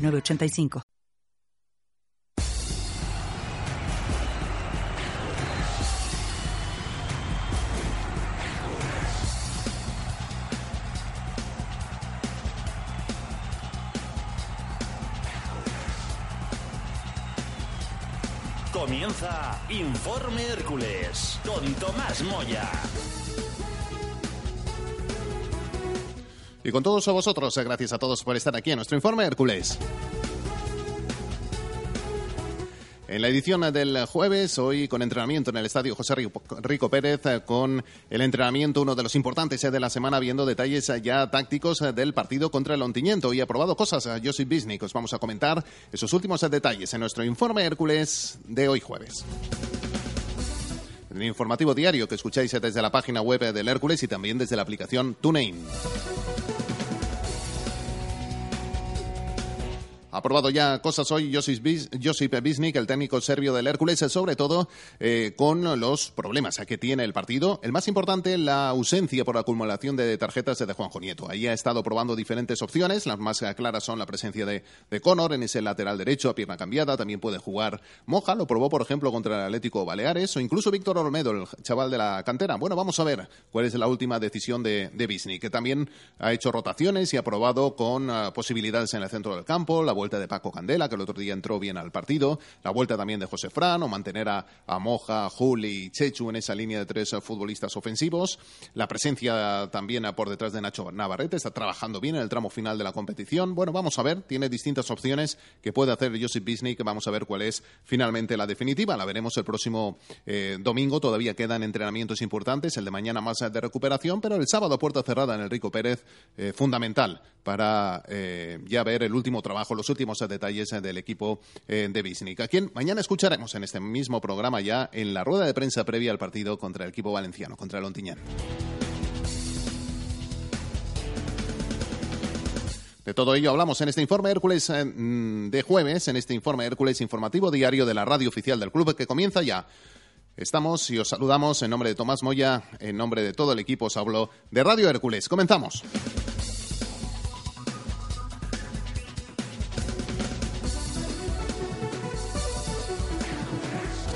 906985. Comienza Informe Hércules con Tomás Moya. Y con todos vosotros, eh, gracias a todos por estar aquí en nuestro Informe Hércules. En la edición del jueves, hoy con entrenamiento en el estadio José Rico Pérez, eh, con el entrenamiento, uno de los importantes eh, de la semana, viendo detalles ya tácticos del partido contra el Ontiñento. Y ha probado cosas a Josip Bisnik. Os vamos a comentar esos últimos detalles en nuestro informe Hércules de hoy jueves. El informativo diario que escucháis desde la página web del Hércules y también desde la aplicación TuneIn. Ha probado ya cosas hoy Josip Bisnik, el técnico serbio del Hércules, sobre todo eh, con los problemas que tiene el partido. El más importante, la ausencia por acumulación de tarjetas de Juanjo Nieto. Ahí ha estado probando diferentes opciones. Las más claras son la presencia de, de Conor en ese lateral derecho a pierna cambiada. También puede jugar Moja. Lo probó, por ejemplo, contra el Atlético Baleares o incluso Víctor Olmedo, el chaval de la cantera. Bueno, vamos a ver cuál es la última decisión de, de que también ha hecho rotaciones y ha probado con ah, posibilidades en el centro del campo. La vuelta de Paco Candela, que el otro día entró bien al partido, la vuelta también de José Fran, o mantener a, Moja, Juli y Chechu en esa línea de tres futbolistas ofensivos, la presencia también por detrás de Nacho Navarrete, está trabajando bien en el tramo final de la competición. Bueno, vamos a ver, tiene distintas opciones que puede hacer Josip Bisnik, vamos a ver cuál es finalmente la definitiva, la veremos el próximo eh, domingo, todavía quedan entrenamientos importantes, el de mañana más de recuperación, pero el sábado puerta cerrada en el Rico Pérez, eh, fundamental para eh, ya ver el último trabajo, los últimos detalles del equipo eh, de Bisnik, a quien mañana escucharemos en este mismo programa ya en la rueda de prensa previa al partido contra el equipo valenciano, contra el Ontiñán. De todo ello hablamos en este informe Hércules eh, mm, de jueves, en este informe Hércules informativo diario de la radio oficial del club que comienza ya. Estamos y os saludamos en nombre de Tomás Moya, en nombre de todo el equipo os hablo de Radio Hércules. Comenzamos.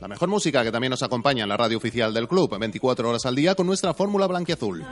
La mejor música que también nos acompaña en la radio oficial del club, 24 horas al día con nuestra fórmula blanquiazul.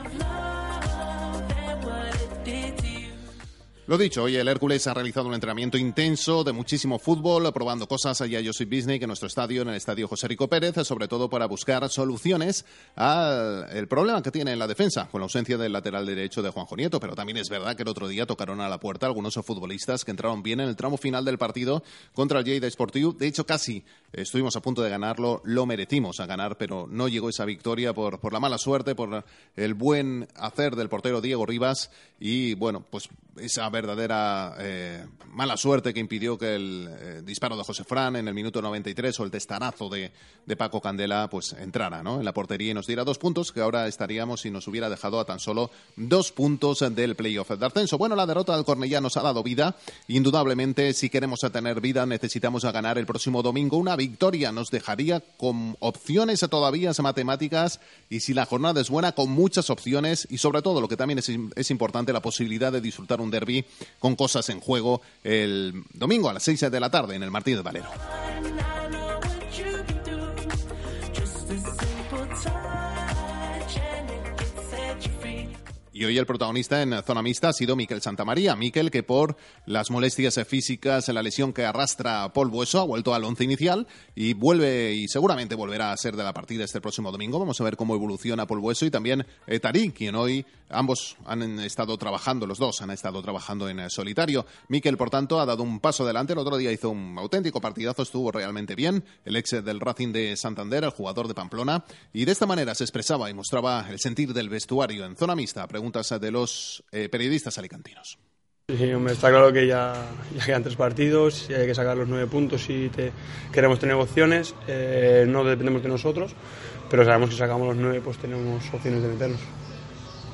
Lo dicho, hoy el Hércules ha realizado un entrenamiento intenso de muchísimo fútbol, probando cosas allá soy Disney en nuestro estadio, en el estadio José Rico Pérez, sobre todo para buscar soluciones al problema que tiene en la defensa, con la ausencia del lateral derecho de Juanjo Nieto. Pero también es verdad que el otro día tocaron a la puerta algunos futbolistas que entraron bien en el tramo final del partido contra el Lleida Sportiu. De hecho, casi estuvimos a punto de ganarlo, lo merecimos a ganar, pero no llegó esa victoria por, por la mala suerte, por el buen hacer del portero Diego Rivas y, bueno, pues esa verdadera eh, mala suerte que impidió que el eh, disparo de José Fran en el minuto 93 o el testarazo de, de, Paco Candela pues entrara ¿no? en la portería y nos diera dos puntos que ahora estaríamos si nos hubiera dejado a tan solo dos puntos del playoff de ascenso. Bueno, la derrota del Cornellá nos ha dado vida. Indudablemente, si queremos tener vida, necesitamos ganar el próximo domingo. Una victoria nos dejaría con opciones todavía matemáticas y si la jornada es buena, con muchas opciones y sobre todo lo que también es, es importante, la posibilidad de disfrutar un derby con cosas en juego el domingo a las 6 de la tarde en el Martín de Valero. Y hoy el protagonista en zona mixta ha sido Miquel Santamaría. Miquel que por las molestias físicas, la lesión que arrastra Paul Bueso, ha vuelto al once inicial y vuelve y seguramente volverá a ser de la partida este próximo domingo. Vamos a ver cómo evoluciona Paul Bueso y también eh, quien hoy ambos han estado trabajando, los dos han estado trabajando en solitario. Miquel, por tanto, ha dado un paso adelante. El otro día hizo un auténtico partidazo, estuvo realmente bien. El ex del Racing de Santander, el jugador de Pamplona. Y de esta manera se expresaba y mostraba el sentir del vestuario en zona mixta de los eh, periodistas alicantinos. Sí, está claro que ya, ya, quedan tres partidos y hay que sacar los nueve puntos si te, queremos tener opciones. Eh, no dependemos de nosotros, pero sabemos que si sacamos los nueve pues tenemos opciones de meternos.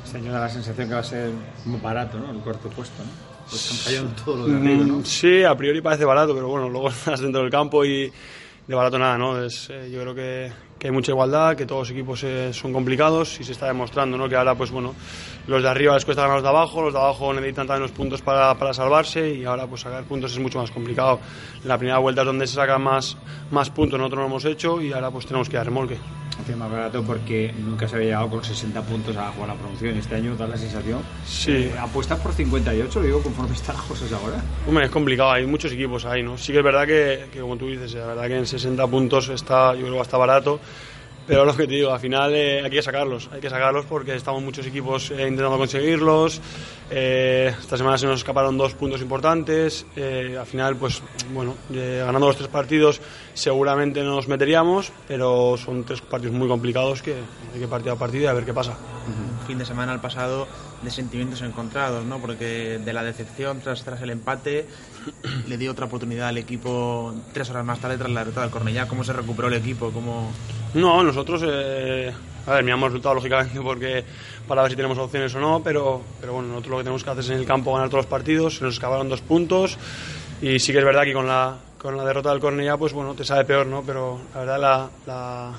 Este año da la sensación que va a ser muy barato, ¿no? El cuarto puesto, ¿no? Pues han fallado todo lo de arriba, ¿no? Mm, sí, a priori parece barato, pero bueno, luego estás dentro del campo y de barato nada, ¿no? Es, eh, yo creo que, que, hay mucha igualdad, que todos los equipos eh, son complicados y se está demostrando, ¿no? Que ahora, pues bueno, los de arriba les cuesta ganar los de abajo, los de abajo necesitan también los puntos para, para salvarse y ahora, pues sacar puntos es mucho más complicado. En la primera vuelta es donde se sacan más, más puntos, nosotros lo hemos hecho y ahora, pues tenemos que dar remolque. Es más barato porque nunca se había llegado con 60 puntos a jugar la promoción. Este año da la sensación. Sí. Eh, ¿Apuestas por 58, lo digo, conforme están las cosas ahora? Hombre, es complicado, hay muchos equipos ahí, ¿no? Sí que es verdad que, que como tú dices, la verdad que en 60 puntos está, yo creo que está barato. Pero lo que te digo, al final eh, hay que sacarlos, hay que sacarlos porque estamos muchos equipos eh, intentando conseguirlos. Eh, esta semana se nos escaparon dos puntos importantes. Eh, al final, pues bueno, eh, ganando los tres partidos seguramente nos meteríamos, pero son tres partidos muy complicados que hay que partir a partido y a ver qué pasa. Fin de semana al pasado de sentimientos encontrados, ¿no? Porque de la decepción tras, tras el empate le dio otra oportunidad al equipo tres horas más tarde tras la derrota del Cornellá. ¿Cómo se recuperó el equipo? ¿Cómo... No, nosotros, eh, a ver, miramos resultado lógicamente porque para ver si tenemos opciones o no, pero, pero bueno, nosotros lo que tenemos que hacer es en el campo ganar todos los partidos, se nos escaparon dos puntos y sí que es verdad que con la, con la derrota del Cornellá, pues bueno, te sabe peor, ¿no? Pero la verdad la,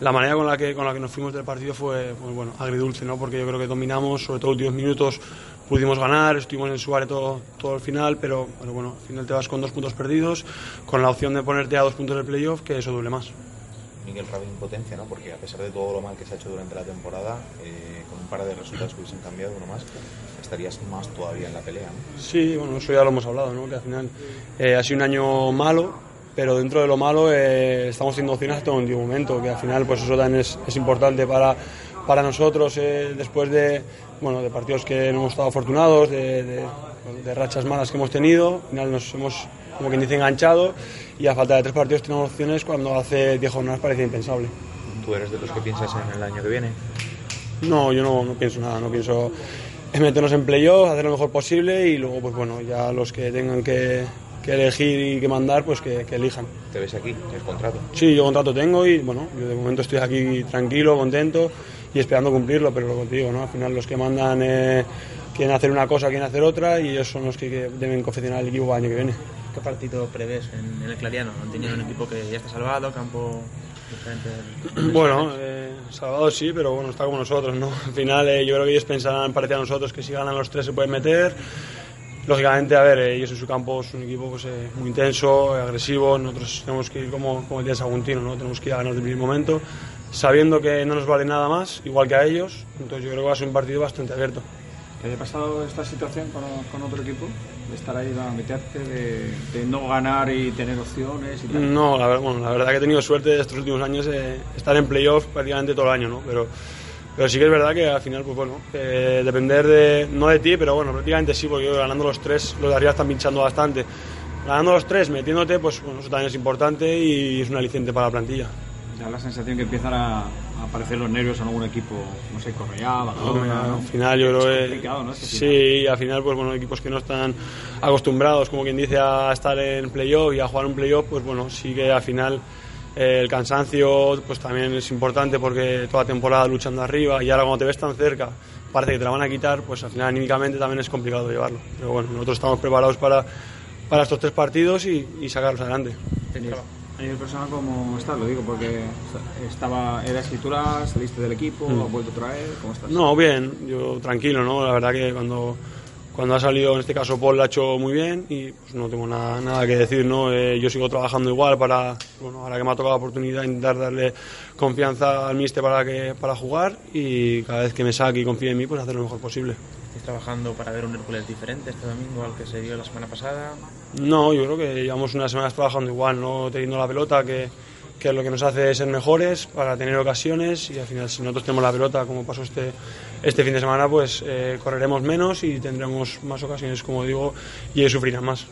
la, manera con la, que, con la que nos fuimos del partido fue, pues bueno, agridulce, ¿no? Porque yo creo que dominamos, sobre todo los últimos minutos pudimos ganar, estuvimos en Suárez todo, todo el final, pero, pero bueno, al final te vas con dos puntos perdidos, con la opción de ponerte a dos puntos del playoff, que eso duele más. Miguel Rabin potencia, ¿no? Porque a pesar de todo lo mal que se ha hecho durante la temporada, eh, con un par de resultados que hubiesen cambiado, uno más, estarías más todavía en la pelea. Sí, bueno, eso ya lo hemos hablado, ¿no? Que al final eh, ha sido un año malo, pero dentro de lo malo eh, estamos haciendo opciones hasta un momento, que al final pues eso también es, importante para, para nosotros eh, después de, bueno, de partidos que no hemos estado afortunados, de rachas malas que hemos tenido, al final nos hemos, como quien dice, enganchado y a falta de tres partidos tenemos opciones cuando hace 10 jornadas parecía impensable. ¿Tú eres de los que piensas en el año que viene? No, yo no, no pienso nada, no pienso en meternos en playoff, hacer lo mejor posible y luego, pues bueno, ya los que tengan que, que elegir y que mandar, pues que, que, elijan. ¿Te ves aquí? ¿Tienes contrato? Sí, yo contrato tengo y bueno, yo de momento estoy aquí tranquilo, contento y esperando cumplirlo, pero lo que digo, ¿no? Al final los que mandan eh, quieren hacer una cosa, quieren hacer otra y ellos son los que, que deben confeccionar el equipo para el año que viene. ¿Qué partido prevés en, en el Clariano? Han tenido un equipo que ya está salvado, campo diferente. Del... Bueno, eh, salvado sí, pero bueno, está como nosotros, ¿no? Al final eh, yo creo que ellos pensarán, parecía a nosotros, que si ganan los tres se pueden meter. Lógicamente, a ver, ellos en su campo es un equipo pues, eh, muy intenso, agresivo, nosotros tenemos que ir como, como el día de Saguntino, ¿no? tenemos que ir a ganar desde el primer momento, sabiendo que no nos vale nada más, igual que a ellos, entonces yo creo que va a ser un partido bastante abierto. ¿Te haya pasado esta situación con, con, otro equipo? De estar ahí a meterte, de, de, no ganar y tener opciones y tal. No, la, bueno, la verdad que he tenido suerte estos últimos años de estar en playoff prácticamente todo el año, ¿no? Pero, pero sí que es verdad que al final, pues bueno, eh, depender de, no de ti, pero bueno, prácticamente sí, porque yo ganando los tres, los de arriba están pinchando bastante. Ganando los tres, metiéndote, pues bueno, eso también es importante y es un aliciente para la plantilla. Da la sensación que empiezan a aparecer los nervios en algún equipo, no sé, Correa, Badalona, ¿no? Al final yo creo complicado, ¿no? Este sí, al final, pues bueno, equipos que no están acostumbrados, como quien dice, a estar en playoff y a jugar un playoff, pues bueno, sí que al final eh, el cansancio pues también es importante porque toda temporada luchando arriba y ahora cuando te ves tan cerca parece que te la van a quitar, pues al final anímicamente también es complicado llevarlo. Pero bueno, nosotros estamos preparados para, para estos tres partidos y, y sacarlos adelante. Tenías a nivel personal cómo estás, lo digo porque estaba era escritura, saliste del equipo, mm. has vuelto otra vez, ¿cómo estás? No, bien, yo tranquilo, ¿no? La verdad que cuando cuando ha salido en este caso Paul lo ha hecho muy bien y pues, no tengo nada, nada que decir, ¿no? Eh, yo sigo trabajando igual para, bueno, ahora que me ha tocado la oportunidad, intentar darle confianza al míster para, que, para jugar y cada vez que me saque y confíe en mí, pues hacer lo mejor posible. ¿Estás trabajando para ver un Hércules diferente este domingo al que se dio la semana pasada? No, yo creo que llevamos unas semanas trabajando igual, no teniendo la pelota que que es lo que nos hace ser mejores para tener ocasiones y al final si nosotros tenemos la pelota como pasó este, este fin de semana pues eh, correremos menos y tendremos más ocasiones como digo y ellos sufrirán más.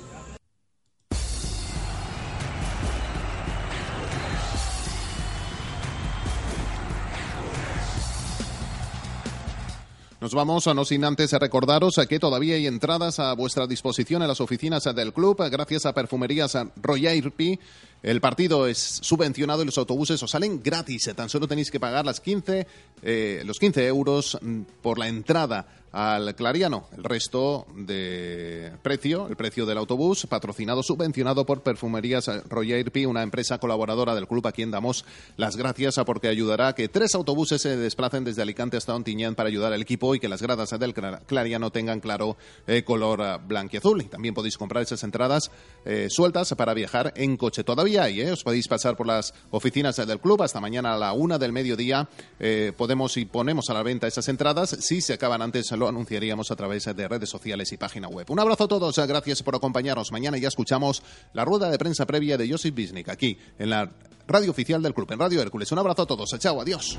Vamos, no sin antes recordaros que todavía hay entradas a vuestra disposición en las oficinas del club gracias a Perfumerías Royal el partido es subvencionado y los autobuses os salen gratis. Tan solo tenéis que pagar las 15, eh, los 15 euros mm, por la entrada al Clariano. El resto de precio, el precio del autobús, patrocinado, subvencionado por Perfumerías Roger Pi, una empresa colaboradora del club a quien damos las gracias porque ayudará a que tres autobuses se desplacen desde Alicante hasta Ontiñán para ayudar al equipo y que las gradas del Clariano tengan claro eh, color blanquiazul. Y también podéis comprar esas entradas eh, sueltas para viajar en coche. Todavía ¿eh? Os podéis pasar por las oficinas del club hasta mañana a la una del mediodía. Eh, podemos y ponemos a la venta esas entradas. Si se acaban antes, lo anunciaríamos a través de redes sociales y página web. Un abrazo a todos. Gracias por acompañarnos. Mañana ya escuchamos la rueda de prensa previa de Josip Bisnik aquí en la radio oficial del club, en Radio Hércules. Un abrazo a todos. Chao, adiós.